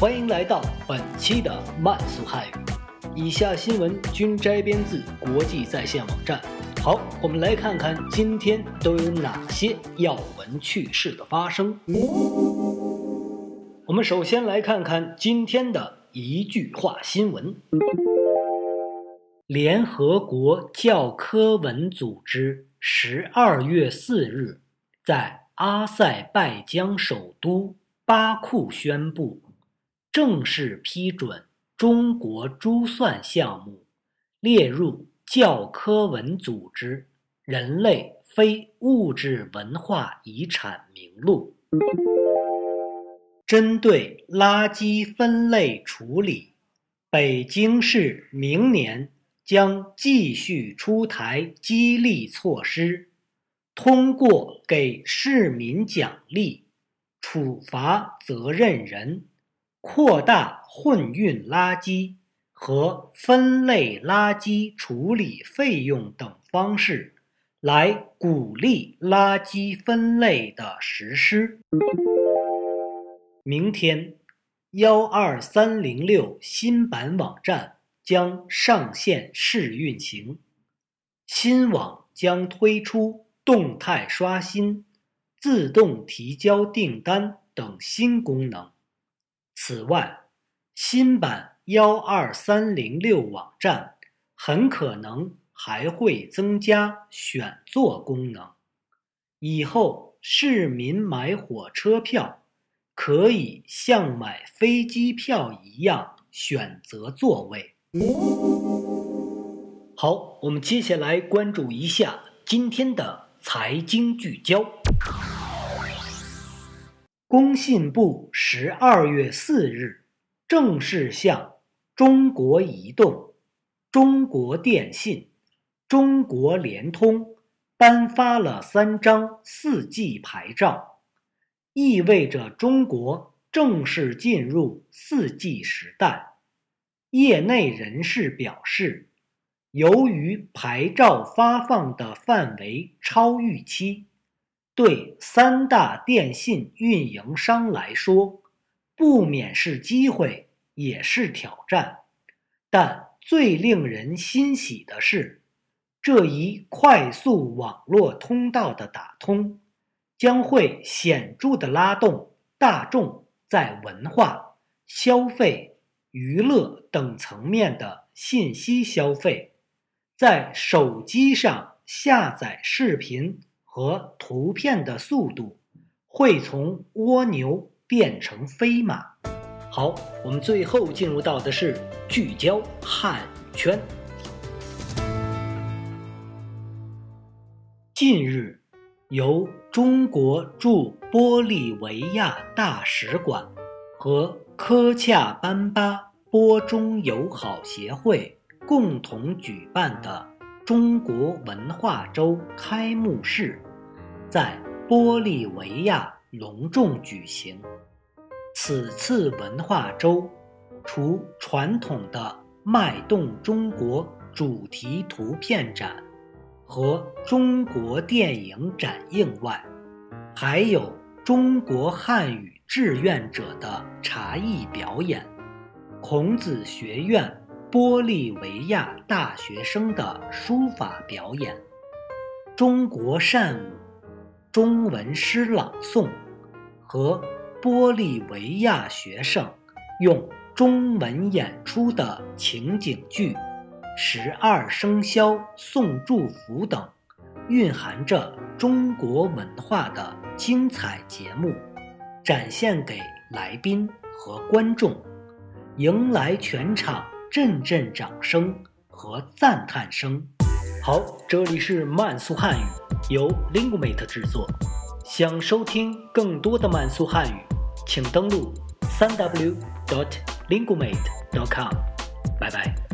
欢迎来到本期的慢速汉语。以下新闻均摘编自国际在线网站。好，我们来看看今天都有哪些要闻趣事的发生。我们首先来看看今天的一句话新闻：联合国教科文组织十二月四日在。阿塞拜疆首都巴库宣布，正式批准中国珠算项目列入教科文组织人类非物质文化遗产名录。针对垃圾分类处理，北京市明年将继续出台激励措施。通过给市民奖励、处罚责任人、扩大混运垃圾和分类垃圾处理费用等方式，来鼓励垃圾分类的实施。明天，幺二三零六新版网站将上线试运行，新网将推出。动态刷新、自动提交订单等新功能。此外，新版幺二三零六网站很可能还会增加选座功能。以后市民买火车票可以像买飞机票一样选择座位。好，我们接下来关注一下今天的。财经聚焦。工信部十二月四日正式向中国移动、中国电信、中国联通颁发了三张四 G 牌照，意味着中国正式进入四 G 时代。业内人士表示。由于牌照发放的范围超预期，对三大电信运营商来说，不免是机会，也是挑战。但最令人欣喜的是，这一快速网络通道的打通，将会显著地拉动大众在文化、消费、娱乐等层面的信息消费。在手机上下载视频和图片的速度会从蜗牛变成飞马。好，我们最后进入到的是聚焦汉语圈。近日，由中国驻玻利维亚大使馆和科恰班巴波中友好协会。共同举办的中国文化周开幕式在玻利维亚隆重举行。此次文化周除传统的“脉动中国”主题图片展和中国电影展映外，还有中国汉语志愿者的茶艺表演、孔子学院。玻利维亚大学生的书法表演、中国扇舞、中文诗朗诵和玻利维亚学生用中文演出的情景剧《十二生肖送祝福》等，蕴含着中国文化的精彩节目，展现给来宾和观众，迎来全场。阵阵掌声和赞叹声。好，这里是慢速汉语，由 lingumate 制作。想收听更多的慢速汉语，请登录三 w dot lingumate dot com。拜拜。